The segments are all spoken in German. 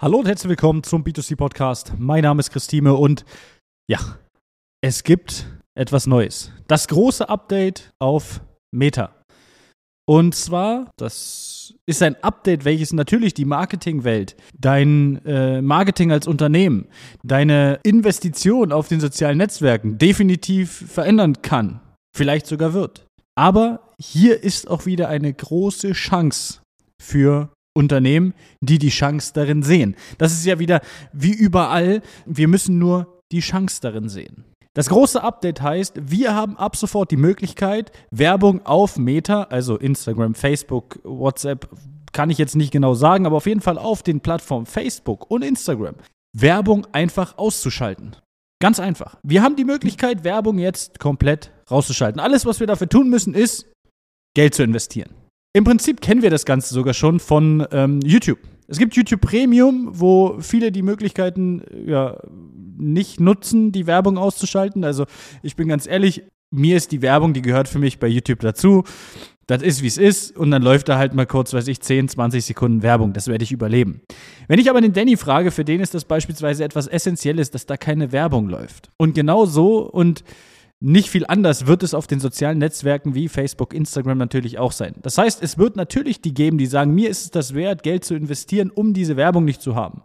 Hallo und herzlich willkommen zum B2C Podcast. Mein Name ist Christine und ja, es gibt etwas Neues. Das große Update auf Meta. Und zwar, das ist ein Update, welches natürlich die Marketingwelt, dein äh, Marketing als Unternehmen, deine Investition auf den sozialen Netzwerken definitiv verändern kann. Vielleicht sogar wird. Aber hier ist auch wieder eine große Chance für Unternehmen, die die Chance darin sehen. Das ist ja wieder wie überall, wir müssen nur die Chance darin sehen. Das große Update heißt, wir haben ab sofort die Möglichkeit, Werbung auf Meta, also Instagram, Facebook, WhatsApp, kann ich jetzt nicht genau sagen, aber auf jeden Fall auf den Plattformen Facebook und Instagram, Werbung einfach auszuschalten. Ganz einfach. Wir haben die Möglichkeit, Werbung jetzt komplett rauszuschalten. Alles, was wir dafür tun müssen, ist, Geld zu investieren. Im Prinzip kennen wir das Ganze sogar schon von ähm, YouTube. Es gibt YouTube Premium, wo viele die Möglichkeiten ja, nicht nutzen, die Werbung auszuschalten. Also ich bin ganz ehrlich, mir ist die Werbung, die gehört für mich bei YouTube dazu. Das ist, wie es ist. Und dann läuft da halt mal kurz, weiß ich, 10, 20 Sekunden Werbung. Das werde ich überleben. Wenn ich aber den Danny frage, für den ist das beispielsweise etwas Essentielles, dass da keine Werbung läuft. Und genau so und nicht viel anders wird es auf den sozialen Netzwerken wie Facebook, Instagram natürlich auch sein. Das heißt, es wird natürlich die geben, die sagen, mir ist es das wert, Geld zu investieren, um diese Werbung nicht zu haben.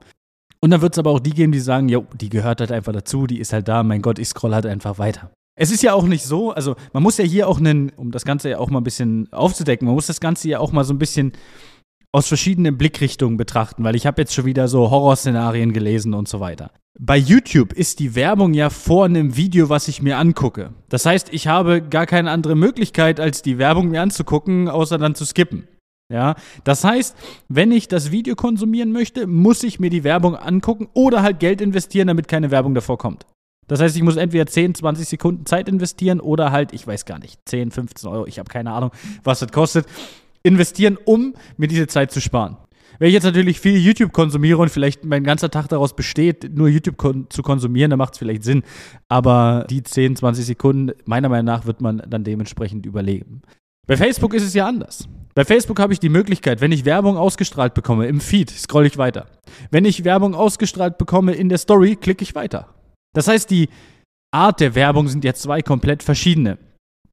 Und dann wird es aber auch die geben, die sagen, jo, die gehört halt einfach dazu, die ist halt da, mein Gott, ich scroll halt einfach weiter. Es ist ja auch nicht so, also man muss ja hier auch einen, um das Ganze ja auch mal ein bisschen aufzudecken, man muss das Ganze ja auch mal so ein bisschen aus verschiedenen Blickrichtungen betrachten, weil ich habe jetzt schon wieder so Horrorszenarien gelesen und so weiter. Bei YouTube ist die Werbung ja vor einem Video, was ich mir angucke. Das heißt, ich habe gar keine andere Möglichkeit, als die Werbung mir anzugucken, außer dann zu skippen. Ja, das heißt, wenn ich das Video konsumieren möchte, muss ich mir die Werbung angucken oder halt Geld investieren, damit keine Werbung davor kommt. Das heißt, ich muss entweder 10, 20 Sekunden Zeit investieren oder halt, ich weiß gar nicht, 10, 15 Euro, ich habe keine Ahnung, was das kostet, investieren, um mir diese Zeit zu sparen. Wenn ich jetzt natürlich viel YouTube konsumiere und vielleicht mein ganzer Tag daraus besteht, nur YouTube kon zu konsumieren, dann macht es vielleicht Sinn. Aber die 10, 20 Sekunden, meiner Meinung nach, wird man dann dementsprechend überleben. Bei Facebook ist es ja anders. Bei Facebook habe ich die Möglichkeit, wenn ich Werbung ausgestrahlt bekomme im Feed, scrolle ich weiter. Wenn ich Werbung ausgestrahlt bekomme in der Story, klicke ich weiter. Das heißt, die Art der Werbung sind ja zwei komplett verschiedene.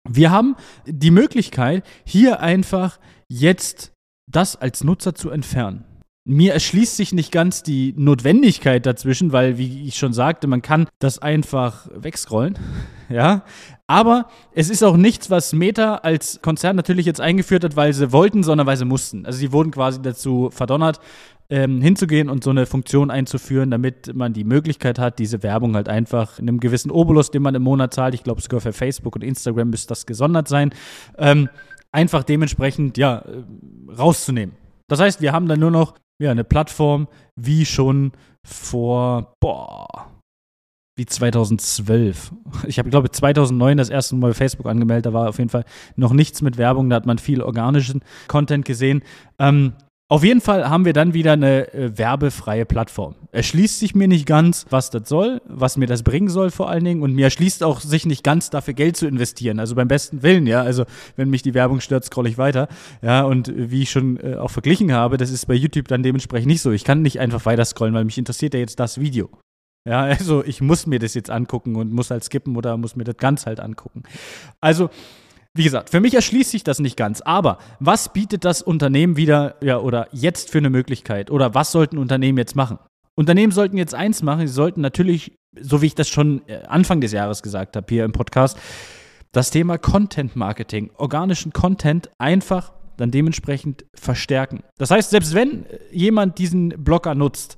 Wir haben die Möglichkeit, hier einfach jetzt das als Nutzer zu entfernen. Mir erschließt sich nicht ganz die Notwendigkeit dazwischen, weil, wie ich schon sagte, man kann das einfach wegscrollen. Ja. Aber es ist auch nichts, was Meta als Konzern natürlich jetzt eingeführt hat, weil sie wollten, sondern weil sie mussten. Also sie wurden quasi dazu verdonnert, ähm, hinzugehen und so eine Funktion einzuführen, damit man die Möglichkeit hat, diese Werbung halt einfach in einem gewissen Obolus, den man im Monat zahlt, ich glaube sogar für Facebook und Instagram müsste das gesondert sein, ähm, einfach dementsprechend ja, rauszunehmen. Das heißt, wir haben dann nur noch ja, eine Plattform wie schon vor, boah, wie 2012. Ich habe, glaube 2009 das erste Mal Facebook angemeldet. Da war auf jeden Fall noch nichts mit Werbung. Da hat man viel organischen Content gesehen. Ähm, auf jeden Fall haben wir dann wieder eine äh, werbefreie Plattform. Erschließt sich mir nicht ganz, was das soll, was mir das bringen soll vor allen Dingen. Und mir erschließt auch sich nicht ganz, dafür Geld zu investieren. Also beim besten Willen, ja. Also wenn mich die Werbung stört, scrolle ich weiter. Ja, und wie ich schon äh, auch verglichen habe, das ist bei YouTube dann dementsprechend nicht so. Ich kann nicht einfach weiter scrollen, weil mich interessiert ja jetzt das Video. Ja, also ich muss mir das jetzt angucken und muss halt skippen oder muss mir das ganz halt angucken. Also wie gesagt, für mich erschließt sich das nicht ganz. Aber was bietet das Unternehmen wieder ja, oder jetzt für eine Möglichkeit? Oder was sollten Unternehmen jetzt machen? Unternehmen sollten jetzt eins machen, sie sollten natürlich, so wie ich das schon äh, Anfang des Jahres gesagt habe hier im Podcast, das Thema Content Marketing, organischen Content einfach dann dementsprechend verstärken. Das heißt, selbst wenn jemand diesen Blocker nutzt,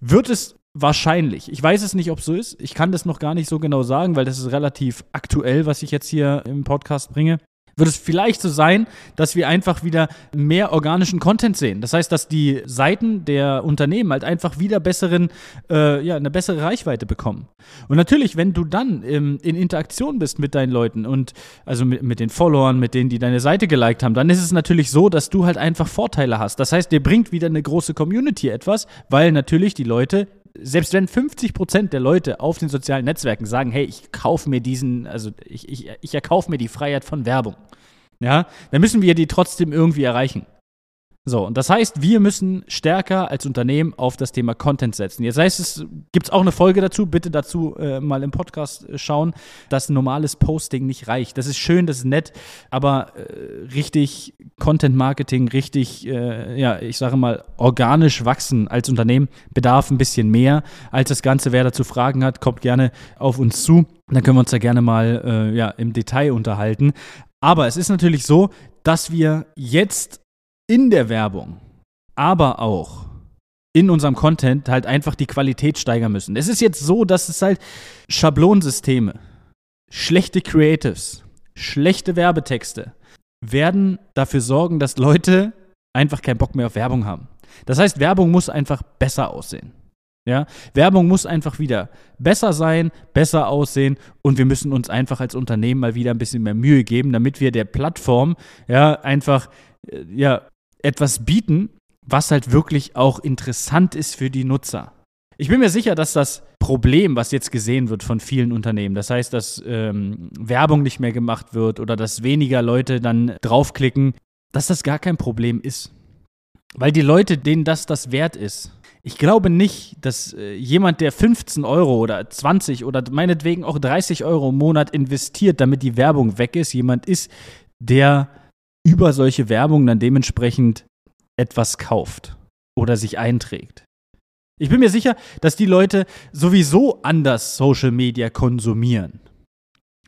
wird es Wahrscheinlich. Ich weiß es nicht, ob es so ist. Ich kann das noch gar nicht so genau sagen, weil das ist relativ aktuell, was ich jetzt hier im Podcast bringe. Wird es vielleicht so sein, dass wir einfach wieder mehr organischen Content sehen. Das heißt, dass die Seiten der Unternehmen halt einfach wieder besseren, äh, ja, eine bessere Reichweite bekommen. Und natürlich, wenn du dann ähm, in Interaktion bist mit deinen Leuten und also mit, mit den Followern, mit denen, die deine Seite geliked haben, dann ist es natürlich so, dass du halt einfach Vorteile hast. Das heißt, dir bringt wieder eine große Community etwas, weil natürlich die Leute selbst wenn 50 Prozent der Leute auf den sozialen Netzwerken sagen, hey, ich kaufe mir diesen, also ich, ich, ich erkaufe mir die Freiheit von Werbung, ja, dann müssen wir die trotzdem irgendwie erreichen. So, und das heißt, wir müssen stärker als Unternehmen auf das Thema Content setzen. Jetzt heißt es, gibt es auch eine Folge dazu, bitte dazu äh, mal im Podcast äh, schauen, dass normales Posting nicht reicht. Das ist schön, das ist nett, aber äh, richtig Content Marketing, richtig, äh, ja, ich sage mal, organisch wachsen als Unternehmen bedarf ein bisschen mehr als das Ganze. Wer dazu Fragen hat, kommt gerne auf uns zu. Dann können wir uns da gerne mal äh, ja, im Detail unterhalten. Aber es ist natürlich so, dass wir jetzt in der Werbung, aber auch in unserem Content halt einfach die Qualität steigern müssen. Es ist jetzt so, dass es halt Schablonsysteme, schlechte Creatives, schlechte Werbetexte werden dafür sorgen, dass Leute einfach keinen Bock mehr auf Werbung haben. Das heißt, Werbung muss einfach besser aussehen. Ja, Werbung muss einfach wieder besser sein, besser aussehen und wir müssen uns einfach als Unternehmen mal wieder ein bisschen mehr Mühe geben, damit wir der Plattform ja einfach äh, ja etwas bieten, was halt wirklich auch interessant ist für die Nutzer. Ich bin mir sicher, dass das Problem, was jetzt gesehen wird von vielen Unternehmen, das heißt, dass ähm, Werbung nicht mehr gemacht wird oder dass weniger Leute dann draufklicken, dass das gar kein Problem ist. Weil die Leute, denen das das wert ist, ich glaube nicht, dass äh, jemand, der 15 Euro oder 20 oder meinetwegen auch 30 Euro im Monat investiert, damit die Werbung weg ist, jemand ist, der über solche Werbung dann dementsprechend etwas kauft oder sich einträgt. Ich bin mir sicher, dass die Leute sowieso anders Social Media konsumieren.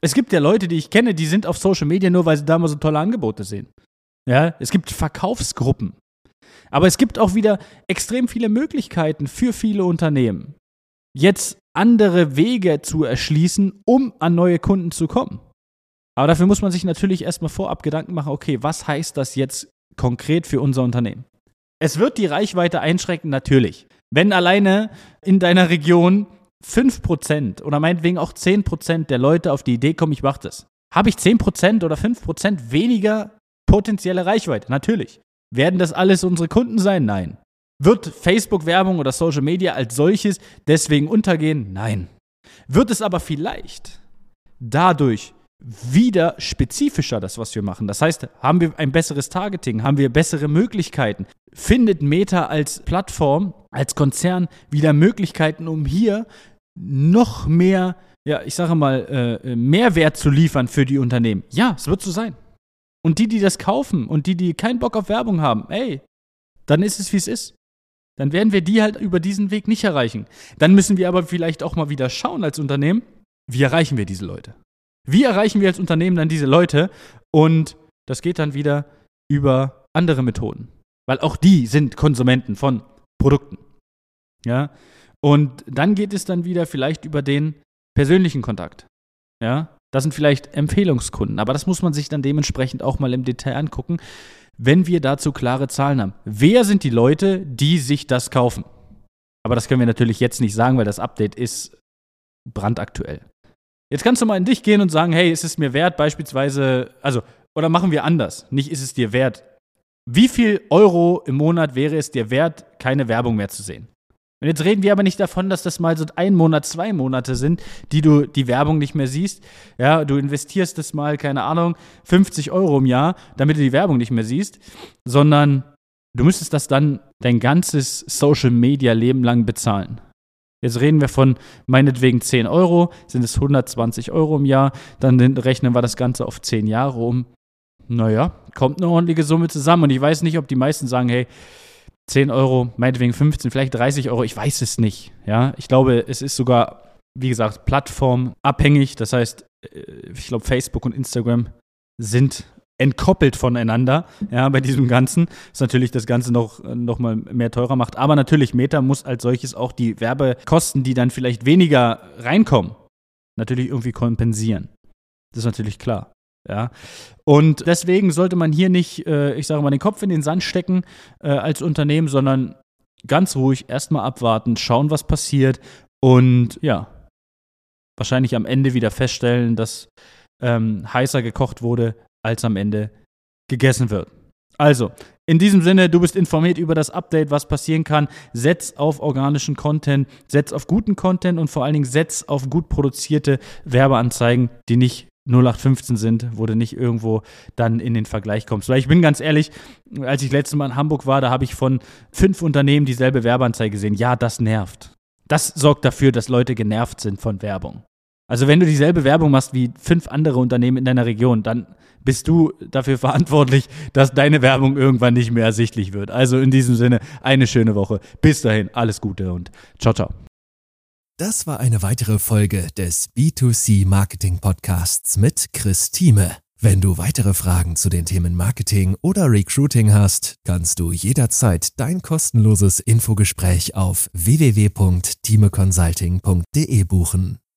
Es gibt ja Leute, die ich kenne, die sind auf Social Media nur, weil sie da mal so tolle Angebote sehen. Ja, es gibt Verkaufsgruppen. Aber es gibt auch wieder extrem viele Möglichkeiten für viele Unternehmen, jetzt andere Wege zu erschließen, um an neue Kunden zu kommen. Aber dafür muss man sich natürlich erstmal vorab Gedanken machen, okay, was heißt das jetzt konkret für unser Unternehmen? Es wird die Reichweite einschränken, natürlich. Wenn alleine in deiner Region 5% oder meinetwegen auch 10% der Leute auf die Idee kommen, ich mache das, habe ich 10% oder 5% weniger potenzielle Reichweite? Natürlich. Werden das alles unsere Kunden sein? Nein. Wird Facebook-Werbung oder Social Media als solches deswegen untergehen? Nein. Wird es aber vielleicht dadurch wieder spezifischer, das, was wir machen. Das heißt, haben wir ein besseres Targeting, haben wir bessere Möglichkeiten, findet Meta als Plattform, als Konzern wieder Möglichkeiten, um hier noch mehr, ja, ich sage mal, äh, Mehrwert zu liefern für die Unternehmen. Ja, es wird so sein. Und die, die das kaufen und die, die keinen Bock auf Werbung haben, ey, dann ist es, wie es ist. Dann werden wir die halt über diesen Weg nicht erreichen. Dann müssen wir aber vielleicht auch mal wieder schauen als Unternehmen, wie erreichen wir diese Leute? Wie erreichen wir als Unternehmen dann diese Leute? Und das geht dann wieder über andere Methoden. Weil auch die sind Konsumenten von Produkten. Ja. Und dann geht es dann wieder vielleicht über den persönlichen Kontakt. Ja. Das sind vielleicht Empfehlungskunden, aber das muss man sich dann dementsprechend auch mal im Detail angucken, wenn wir dazu klare Zahlen haben. Wer sind die Leute, die sich das kaufen? Aber das können wir natürlich jetzt nicht sagen, weil das Update ist brandaktuell. Jetzt kannst du mal in dich gehen und sagen, hey, ist es mir wert, beispielsweise, also, oder machen wir anders, nicht ist es dir wert. Wie viel Euro im Monat wäre es dir wert, keine Werbung mehr zu sehen? Und jetzt reden wir aber nicht davon, dass das mal so ein Monat, zwei Monate sind, die du die Werbung nicht mehr siehst. Ja, du investierst das mal, keine Ahnung, 50 Euro im Jahr, damit du die Werbung nicht mehr siehst, sondern du müsstest das dann dein ganzes Social Media Leben lang bezahlen. Jetzt reden wir von meinetwegen 10 Euro, sind es 120 Euro im Jahr, dann rechnen wir das Ganze auf 10 Jahre um. Naja, kommt eine ordentliche Summe zusammen. Und ich weiß nicht, ob die meisten sagen, hey, 10 Euro, meinetwegen 15, vielleicht 30 Euro, ich weiß es nicht. Ja, ich glaube, es ist sogar, wie gesagt, plattformabhängig. Das heißt, äh, ich glaube, Facebook und Instagram sind entkoppelt voneinander, ja, bei diesem Ganzen, was natürlich das Ganze noch, noch mal mehr teurer macht. Aber natürlich, Meta muss als solches auch die Werbekosten, die dann vielleicht weniger reinkommen, natürlich irgendwie kompensieren. Das ist natürlich klar. Ja. Und deswegen sollte man hier nicht, äh, ich sage mal, den Kopf in den Sand stecken äh, als Unternehmen, sondern ganz ruhig erstmal abwarten, schauen, was passiert und ja, wahrscheinlich am Ende wieder feststellen, dass ähm, heißer gekocht wurde, als am Ende gegessen wird. Also, in diesem Sinne, du bist informiert über das Update, was passieren kann. Setz auf organischen Content, setz auf guten Content und vor allen Dingen setz auf gut produzierte Werbeanzeigen, die nicht 0815 sind, wo du nicht irgendwo dann in den Vergleich kommst. Weil ich bin ganz ehrlich, als ich letztes Mal in Hamburg war, da habe ich von fünf Unternehmen dieselbe Werbeanzeige gesehen. Ja, das nervt. Das sorgt dafür, dass Leute genervt sind von Werbung. Also wenn du dieselbe Werbung machst wie fünf andere Unternehmen in deiner Region, dann bist du dafür verantwortlich, dass deine Werbung irgendwann nicht mehr ersichtlich wird. Also in diesem Sinne, eine schöne Woche. Bis dahin, alles Gute und ciao, ciao. Das war eine weitere Folge des B2C Marketing Podcasts mit Chris Thieme. Wenn du weitere Fragen zu den Themen Marketing oder Recruiting hast, kannst du jederzeit dein kostenloses Infogespräch auf www.timeconsulting.de buchen.